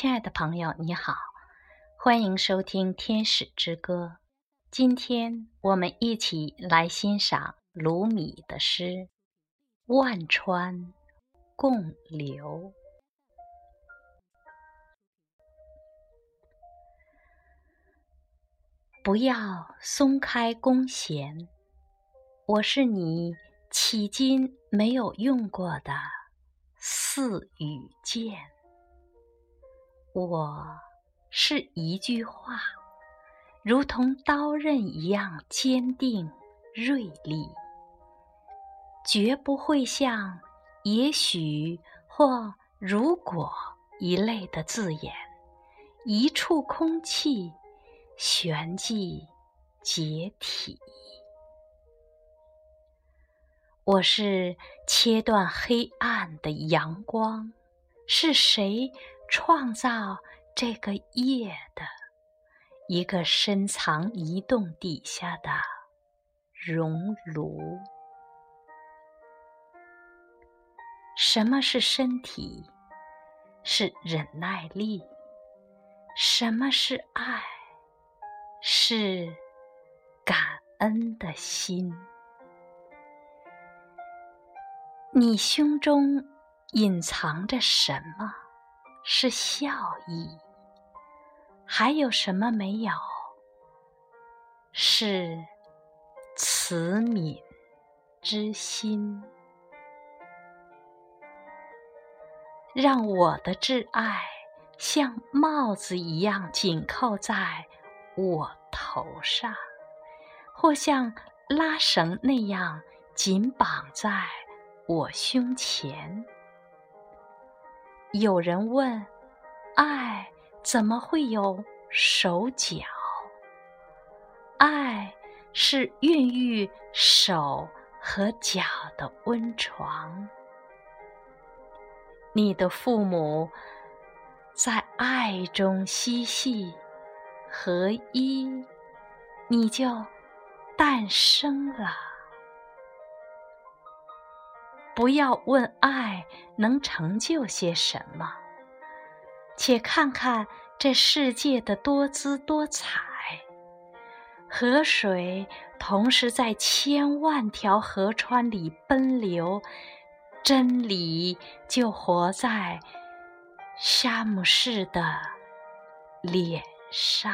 亲爱的朋友，你好，欢迎收听《天使之歌》。今天我们一起来欣赏鲁米的诗《万川共流》。不要松开弓弦，我是你迄今没有用过的似羽箭。我是一句话，如同刀刃一样坚定锐利，绝不会像“也许”或“如果”一类的字眼，一触空气，旋即解体。我是切断黑暗的阳光，是谁？创造这个夜的一个深藏移动底下的熔炉。什么是身体？是忍耐力。什么是爱？是感恩的心。你胸中隐藏着什么？是笑意，还有什么没有？是慈悯之心。让我的挚爱像帽子一样紧扣在我头上，或像拉绳那样紧绑在我胸前。有人问：“爱怎么会有手脚？”爱是孕育手和脚的温床。你的父母在爱中嬉戏合一，你就诞生了。不要问爱能成就些什么，且看看这世界的多姿多彩。河水同时在千万条河川里奔流，真理就活在沙姆士的脸上。